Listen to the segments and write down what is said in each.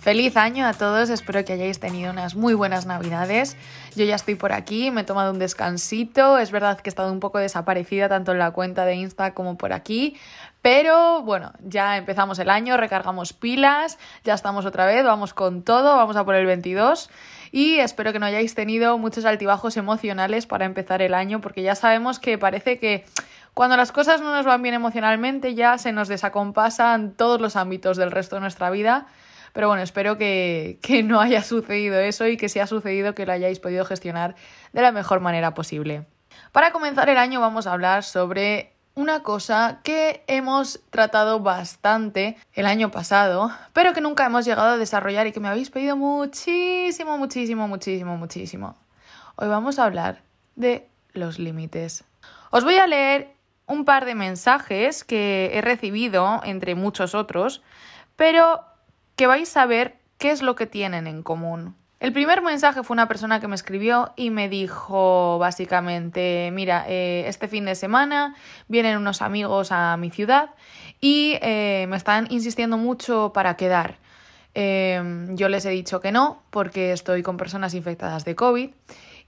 Feliz año a todos, espero que hayáis tenido unas muy buenas navidades. Yo ya estoy por aquí, me he tomado un descansito, es verdad que he estado un poco desaparecida tanto en la cuenta de Insta como por aquí, pero bueno, ya empezamos el año, recargamos pilas, ya estamos otra vez, vamos con todo, vamos a por el 22 y espero que no hayáis tenido muchos altibajos emocionales para empezar el año porque ya sabemos que parece que cuando las cosas no nos van bien emocionalmente ya se nos desacompasan todos los ámbitos del resto de nuestra vida pero bueno, espero que, que no haya sucedido eso y que si ha sucedido que lo hayáis podido gestionar de la mejor manera posible. Para comenzar el año vamos a hablar sobre una cosa que hemos tratado bastante el año pasado, pero que nunca hemos llegado a desarrollar y que me habéis pedido muchísimo, muchísimo, muchísimo, muchísimo. Hoy vamos a hablar de los límites. Os voy a leer un par de mensajes que he recibido, entre muchos otros, pero que vais a ver qué es lo que tienen en común. El primer mensaje fue una persona que me escribió y me dijo básicamente, mira, eh, este fin de semana vienen unos amigos a mi ciudad y eh, me están insistiendo mucho para quedar. Em, yo les he dicho que no porque estoy con personas infectadas de COVID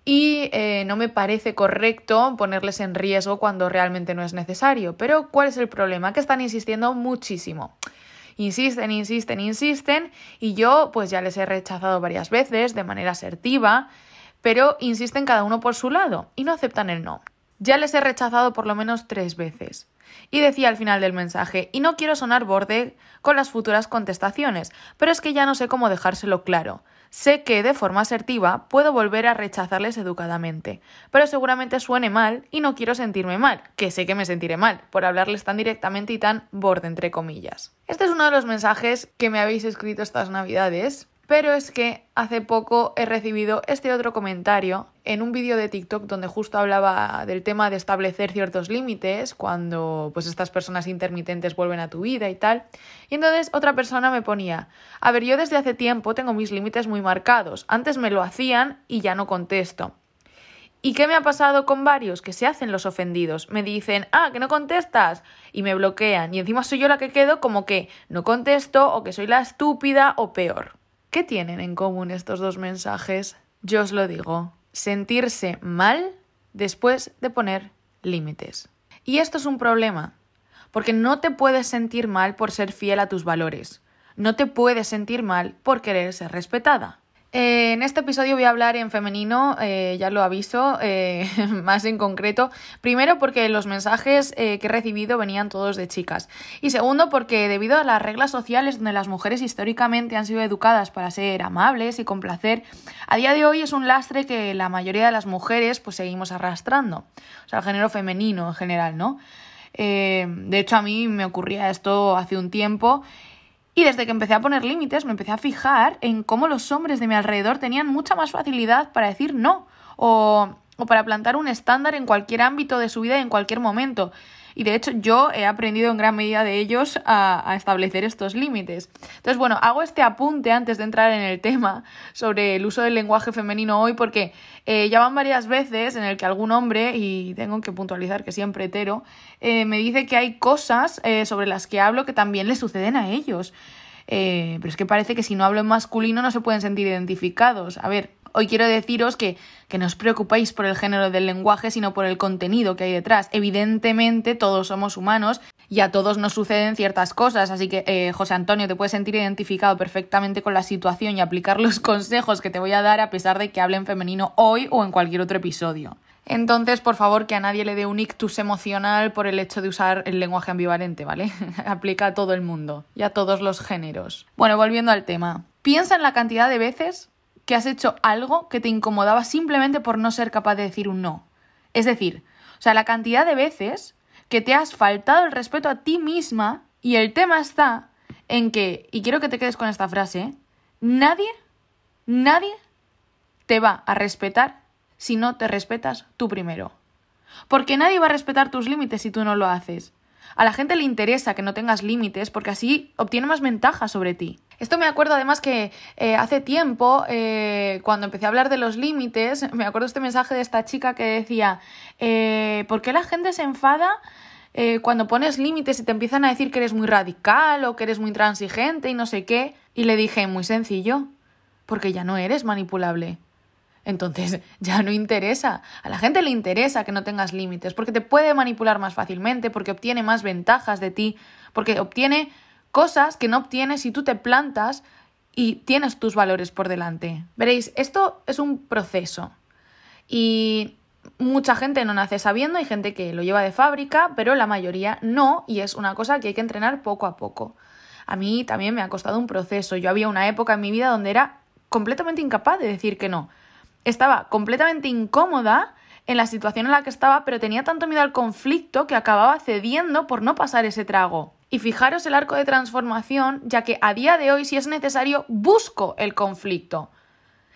y eh, no me parece correcto ponerles en riesgo cuando realmente no es necesario. Pero ¿cuál es el problema? Que están insistiendo muchísimo. Insisten, insisten, insisten y yo pues ya les he rechazado varias veces de manera asertiva, pero insisten cada uno por su lado y no aceptan el no. Ya les he rechazado por lo menos tres veces. Y decía al final del mensaje, y no quiero sonar borde con las futuras contestaciones, pero es que ya no sé cómo dejárselo claro. Sé que de forma asertiva puedo volver a rechazarles educadamente, pero seguramente suene mal y no quiero sentirme mal, que sé que me sentiré mal por hablarles tan directamente y tan borde entre comillas. Este es uno de los mensajes que me habéis escrito estas navidades pero es que hace poco he recibido este otro comentario en un vídeo de TikTok donde justo hablaba del tema de establecer ciertos límites cuando pues estas personas intermitentes vuelven a tu vida y tal. Y entonces otra persona me ponía, a ver, yo desde hace tiempo tengo mis límites muy marcados. Antes me lo hacían y ya no contesto. ¿Y qué me ha pasado con varios? Que se hacen los ofendidos. Me dicen, ah, que no contestas. Y me bloquean. Y encima soy yo la que quedo como que no contesto o que soy la estúpida o peor. ¿Qué tienen en común estos dos mensajes? Yo os lo digo, sentirse mal después de poner límites. Y esto es un problema, porque no te puedes sentir mal por ser fiel a tus valores, no te puedes sentir mal por querer ser respetada. Eh, en este episodio voy a hablar en femenino, eh, ya lo aviso, eh, más en concreto. Primero porque los mensajes que he recibido venían todos de chicas. Y segundo porque debido a las reglas sociales donde las mujeres históricamente han sido educadas para ser amables y complacer, a día de hoy es un lastre que la mayoría de las mujeres pues seguimos arrastrando. O sea, el género femenino en general, ¿no? de hecho, a mí me ocurría esto hace un tiempo y desde que empecé a poner límites, me empecé a fijar en cómo los hombres de mi alrededor tenían mucha más facilidad para decir no o, o para plantar un estándar en cualquier ámbito de su vida y en cualquier momento. Y de hecho yo he aprendido en gran medida de ellos a, establecer estos límites. Entonces, bueno, hago este apunte antes de entrar en el tema sobre el uso del lenguaje femenino hoy porque eh, ya van varias veces en el que algún hombre, y tengo que puntualizar que siempre hetero, eh, me dice que hay cosas eh, sobre las que hablo que también le suceden a ellos. pero es que parece que si no hablo en masculino no se pueden sentir identificados. A ver, Hoy quiero deciros que, que no os preocupéis por el género del lenguaje, sino por el contenido que hay detrás. Evidentemente, todos somos humanos y a todos nos suceden ciertas cosas, así que eh, José Antonio te puedes sentir identificado perfectamente con la situación y aplicar los consejos que te voy a dar a pesar de que hable en femenino hoy o en cualquier otro episodio. Entonces, por favor, que a nadie le dé un ictus emocional por el hecho de usar el lenguaje ambivalente, ¿vale? Aplica a todo el mundo y a todos los géneros. Bueno, volviendo al tema. Piensa en la cantidad de veces que has hecho algo que te incomodaba simplemente por no ser capaz de decir un no. Es decir, o sea, la cantidad de veces que te has faltado el respeto a ti misma y el tema está en que, y quiero que te quedes con esta frase, nadie, nadie te va a respetar si no te respetas tú primero. Porque nadie va a respetar tus límites si tú no lo haces. A la gente le interesa que no tengas límites porque así obtiene más ventaja sobre ti. Esto me acuerdo además que eh, hace tiempo, eh, cuando empecé a hablar de los límites, me acuerdo este mensaje de esta chica que decía, eh, ¿por qué la gente se enfada? cuando pones límites y te empiezan a decir que eres muy radical o que eres muy intransigente y no sé qué, y le dije, muy sencillo, porque ya no eres manipulable. Entonces ya no interesa. A la gente le interesa que no tengas límites, porque te puede manipular más fácilmente, porque obtiene más ventajas de ti, porque obtiene cosas que no obtienes si tú te plantas y tienes tus valores por delante. Veréis, esto es un proceso. Y mucha gente no nace sabiendo, hay gente que lo lleva de fábrica, pero la mayoría no, y es una cosa que hay que entrenar poco a poco. A mí también me ha costado un proceso. Yo había una época en mi vida donde era completamente incapaz de decir que no estaba completamente incómoda en la situación en la que estaba, pero tenía tanto miedo al conflicto que acababa cediendo por no pasar ese trago. Y fijaros el arco de transformación, ya que a día de hoy, si es necesario, busco el conflicto.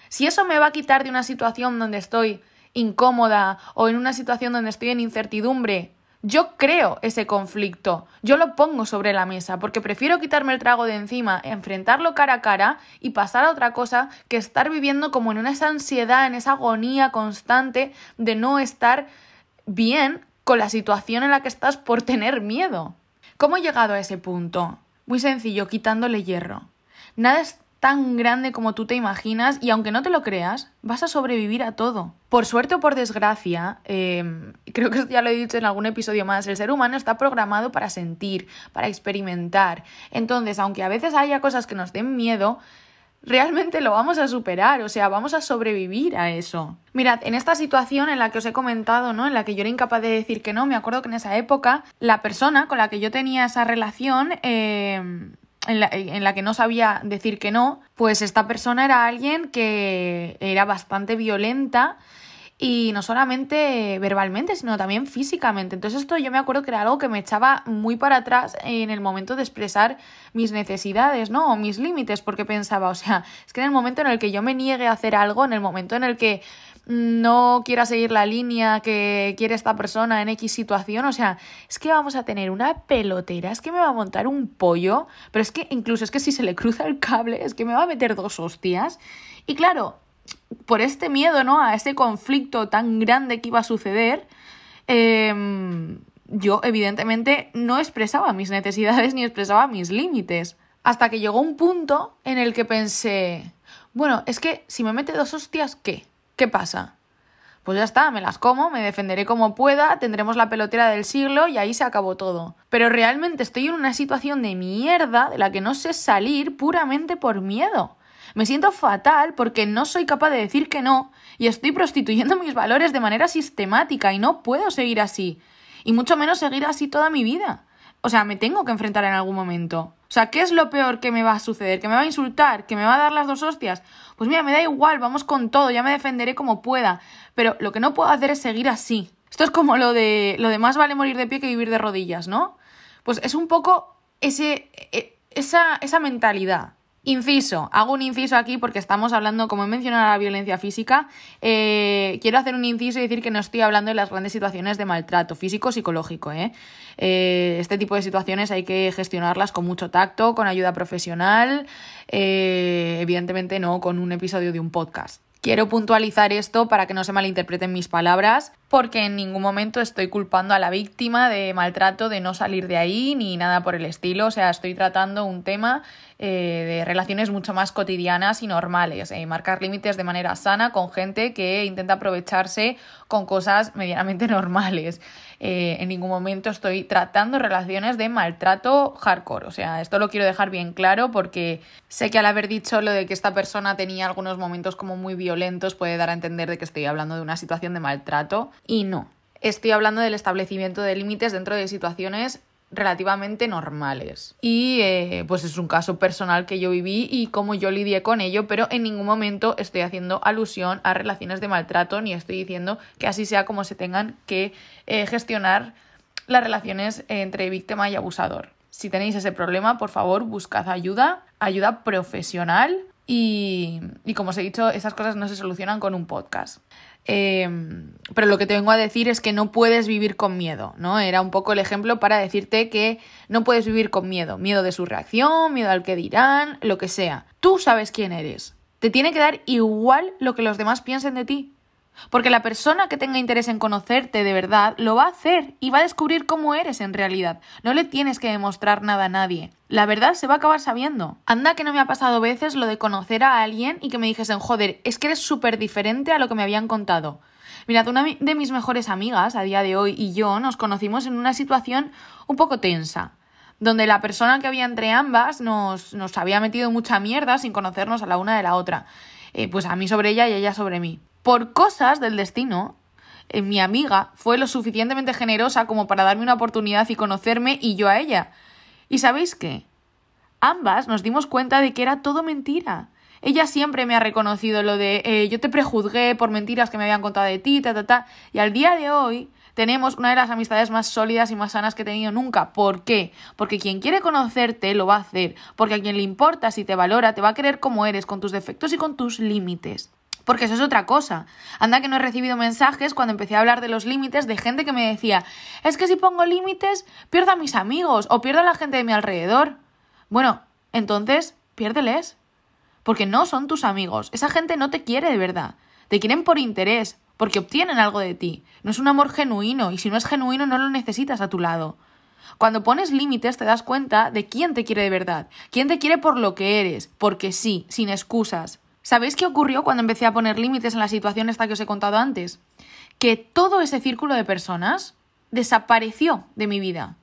Si eso me va a quitar de una situación donde estoy incómoda o en una situación donde estoy en incertidumbre, yo creo ese conflicto, yo lo pongo sobre la mesa, porque prefiero quitarme el trago de encima, enfrentarlo cara a cara y pasar a otra cosa que estar viviendo como en esa ansiedad, en esa agonía constante de no estar bien con la situación en la que estás por tener miedo. ¿Cómo he llegado a ese punto? Muy sencillo, quitándole hierro. Nada es tan grande como tú te imaginas y aunque no te lo creas, vas a sobrevivir a todo. Por suerte o por desgracia, em, creo que ya lo he dicho en algún episodio más, el ser humano está programado para sentir, para experimentar. Entonces, aunque a veces haya cosas que nos den miedo, realmente lo vamos a superar, o sea, vamos a sobrevivir a eso. Mirad, en esta situación en la que os he comentado, ¿no? En la que yo era incapaz de decir que no, me acuerdo que en esa época la persona con la que yo tenía esa relación eh, en la, que no sabía decir que no, pues esta persona era alguien que era bastante violenta y no solamente verbalmente, sino también físicamente. Entonces esto yo me acuerdo que era algo que me echaba muy para atrás en el momento de expresar mis necesidades, ¿no? O mis límites, porque pensaba, o sea, es que en el momento en el que yo me niegue a hacer algo, en el momento en el que no quiera seguir la línea que quiere esta persona en X situación, o sea, es que vamos a tener una pelotera, es que me va a montar un pollo, pero es que incluso es que si se le cruza el cable, es que me va a meter dos hostias. Y claro, por este miedo, ¿no? A este conflicto tan grande que iba a suceder, em, yo evidentemente no expresaba mis necesidades ni expresaba mis límites. Hasta que llegó un punto en el que pensé, bueno, es que si me mete dos hostias, ¿qué? ¿Qué pasa? Pues ya está, me las como, me defenderé como pueda, tendremos la pelotera del siglo y ahí se acabó todo. Pero realmente estoy en una situación de mierda de la que no sé salir puramente por miedo. Me siento fatal porque no soy capaz de decir que no y estoy prostituyendo mis valores de manera sistemática y no puedo seguir así. Y mucho menos seguir así toda mi vida. O sea, me tengo que enfrentar en algún momento. O sea, ¿qué es lo peor que me va a suceder? ¿Que me va a insultar? ¿Que me va a dar las dos hostias? Pues mira, me da igual, vamos con todo, ya me defenderé como pueda. Pero lo que no puedo hacer es seguir así. Esto es como lo de lo de más vale morir de pie que vivir de rodillas, ¿no? Pues es un poco ese, e, esa, esa mentalidad. Inciso, hago un inciso aquí porque estamos hablando, como he mencionado, la violencia física. Eh, quiero hacer un inciso y decir que no estoy hablando de las grandes situaciones de maltrato físico-psicológico. ¿eh? ¿eh? este tipo de situaciones hay que gestionarlas con mucho tacto, con ayuda profesional, evidentemente no con un episodio de un podcast. Quiero puntualizar esto para que no se malinterpreten mis palabras, porque en ningún momento estoy culpando a la víctima de maltrato, de no salir de ahí, ni nada por el estilo. O sea, estoy tratando un tema eh, de relaciones mucho más cotidianas y normales, eh, marcar límites de manera sana con gente que intenta aprovecharse con cosas medianamente normales. Eh, en ningún momento estoy tratando relaciones de maltrato hardcore, o sea, esto lo quiero dejar bien claro porque sé que al haber dicho lo de que esta persona tenía algunos momentos como muy violentos puede dar a entender de que estoy hablando de una situación de maltrato y no. Estoy hablando del establecimiento de límites dentro de situaciones relativamente normales. Y eh, pues es un caso personal que yo viví y cómo yo lidié con ello, pero en ningún momento estoy haciendo alusión a relaciones de maltrato ni estoy diciendo que así sea como se tengan que eh, gestionar las relaciones entre víctima y abusador. Si tenéis ese problema, por favor, buscad ayuda, ayuda profesional Y, y como os he dicho, esas cosas no se solucionan con un podcast. Eh, pero lo que te vengo a decir es que no puedes vivir con miedo, ¿no? Era un poco el ejemplo para decirte que no puedes vivir con miedo. Miedo de su reacción, miedo al que dirán, lo que sea. Tú sabes quién eres. Te tiene que dar igual lo que los demás piensen de ti. Porque la persona que tenga interés en conocerte de verdad lo va a hacer y va a descubrir cómo eres en realidad. No le tienes que demostrar nada a nadie. La verdad se va a acabar sabiendo. Anda que no me ha pasado veces lo de conocer a alguien y que me dijesen, joder, es que eres súper diferente a lo que me habían contado. Mirad, una de mis mejores amigas a día de hoy y yo nos conocimos en una situación un poco tensa donde la persona que había entre ambas nos, nos había metido mucha mierda sin conocernos a la una de la otra. Eh, pues a mí sobre ella y ella sobre mí por cosas del destino, eh, mi amiga fue lo suficientemente generosa como para darme una oportunidad y conocerme y yo a ella. ¿Y sabéis qué? Ambas nos dimos cuenta de que era todo mentira. Ella siempre me ha reconocido lo de eh, yo te prejuzgué por mentiras que me habían contado de ti, ta, ta, ta. Y al día de hoy tenemos una de las amistades más sólidas y más sanas que he tenido nunca. ¿Por qué? Porque quien quiere conocerte lo va a hacer. Porque a quien le importa, si te valora, te va a querer como eres, con tus defectos y con tus límites. Porque eso es otra cosa. Anda que no he recibido mensajes cuando empecé a hablar de los límites de gente que me decía, es que si pongo límites pierdo a mis amigos o pierdo a la gente de mi alrededor. Bueno, entonces, piérdeles. Porque no son tus amigos. Esa gente no te quiere de verdad. Te quieren por interés, porque obtienen algo de ti. No es un amor genuino, y si no es genuino no lo necesitas a tu lado. Cuando pones límites te das cuenta de quién te quiere de verdad, quién te quiere por lo que eres, porque sí, sin excusas. ¿Sabéis qué ocurrió cuando empecé a poner límites en la situación esta que os he contado antes? Que todo ese círculo de personas desapareció de mi vida.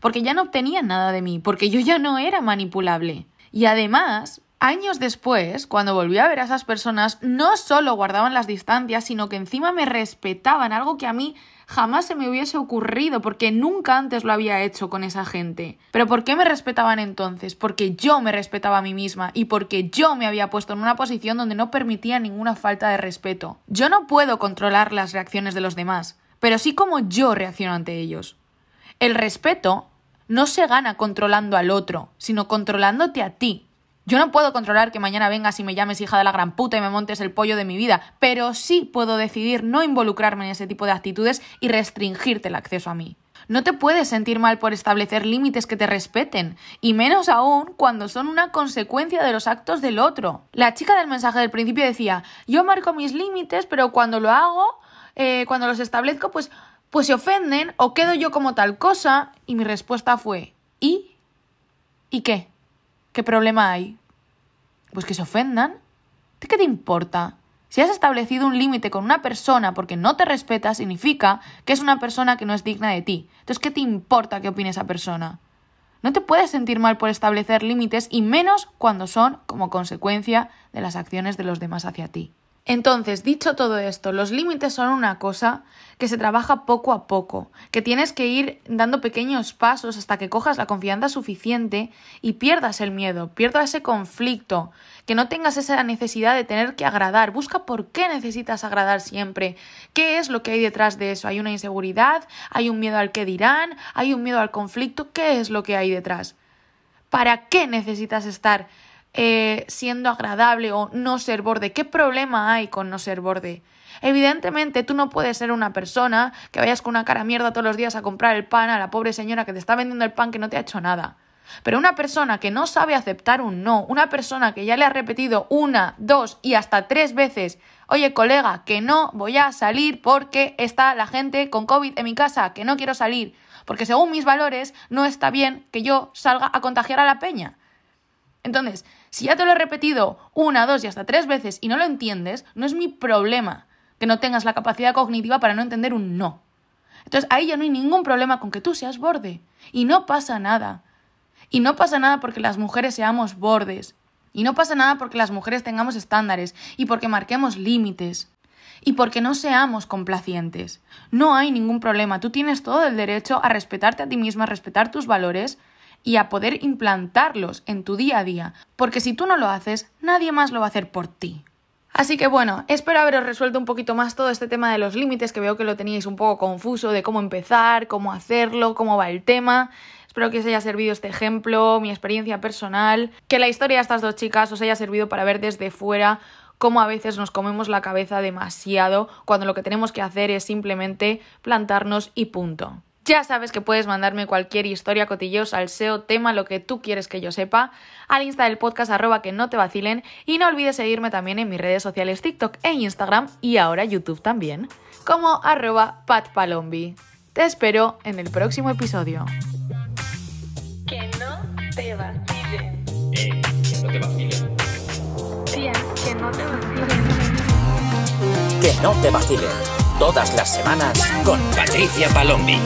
Porque ya no obtenían nada de mí, porque yo ya no era manipulable. Y además, años después, cuando volví a ver a esas personas, no solo guardaban las distancias, sino que encima me respetaban, algo que a mí jamás se me hubiese ocurrido porque nunca antes lo había hecho con esa gente. Pero ¿por qué me respetaban entonces? Porque yo me respetaba a mí misma y porque yo me había puesto en una posición donde no permitía ninguna falta de respeto. Yo no puedo controlar las reacciones de los demás, pero sí como yo reacciono ante ellos. El respeto no se gana controlando al otro, sino controlándote a ti. Yo no puedo controlar que mañana vengas y me llames hija de la gran puta y me montes el pollo de mi vida, pero sí puedo decidir no involucrarme en ese tipo de actitudes y restringirte el acceso a mí. No te puedes sentir mal por establecer límites que te respeten, y menos aún cuando son una consecuencia de los actos del otro. La chica del mensaje del principio decía, yo marco mis límites, pero cuando lo hago, eh, cuando los establezco, pues, pues se ofenden o quedo yo como tal cosa, y mi respuesta fue, ¿y? ¿Y qué? ¿Qué problema hay? Pues que se ofendan. ¿De qué te importa? Si has establecido un límite con una persona porque no te respeta, significa que es una persona que no es digna de ti. Entonces, ¿qué te importa que opine esa persona? No te puedes sentir mal por establecer límites y menos cuando son como consecuencia de las acciones de los demás hacia ti. Entonces, dicho todo esto, los límites son una cosa que se trabaja poco a poco, que tienes que ir dando pequeños pasos hasta que cojas la confianza suficiente y pierdas el miedo, pierdas ese conflicto, que no tengas esa necesidad de tener que agradar. Busca por qué necesitas agradar siempre, qué es lo que hay detrás de eso. ¿Hay una inseguridad? ¿Hay un miedo al que dirán? ¿Hay un miedo al conflicto? ¿Qué es lo que hay detrás? ¿Para qué necesitas estar eh, siendo agradable o no ser borde. ¿Qué problema hay con no ser borde? Evidentemente, tú no puedes ser una persona que vayas con una cara mierda todos los días a comprar el pan a la pobre señora que te está vendiendo el pan que no te ha hecho nada. Pero una persona que no sabe aceptar un no, una persona que ya le ha repetido una, dos y hasta tres veces, oye colega, que no voy a salir porque está la gente con COVID en mi casa, que no quiero salir, porque según mis valores no está bien que yo salga a contagiar a la peña. Entonces, si ya te lo he repetido una, dos y hasta tres veces y no lo entiendes, no es mi problema que no tengas la capacidad cognitiva para no entender un no. Entonces ahí ya no hay ningún problema con que tú seas borde. Y no pasa nada. Y no pasa nada porque las mujeres seamos bordes. Y no pasa nada porque las mujeres tengamos estándares y porque marquemos límites. Y porque no seamos complacientes. No hay ningún problema. Tú tienes todo el derecho a respetarte a ti misma, a respetar tus valores y a poder implantarlos en tu día a día, porque si tú no lo haces, nadie más lo va a hacer por ti. Así que bueno, espero haberos resuelto un poquito más todo este tema de los límites, que veo que lo teníais un poco confuso, de cómo empezar, cómo hacerlo, cómo va el tema. Espero que os haya servido este ejemplo, mi experiencia personal, que la historia de estas dos chicas os haya servido para ver desde fuera cómo a veces nos comemos la cabeza demasiado cuando lo que tenemos que hacer es simplemente plantarnos y punto. Ya sabes que puedes mandarme cualquier historia, cotillos, al SEO, tema, lo que tú quieres que yo sepa, al Insta del podcast arroba que no te vacilen y no olvides seguirme también en mis redes sociales TikTok e Instagram y ahora YouTube también, como arroba patpalombi. Te espero en el próximo episodio. Que no te vacilen. Eh, que no te vacilen. Tía, que no te vacilen. Que no te vacilen. Todas las semanas con Patricia Palombi.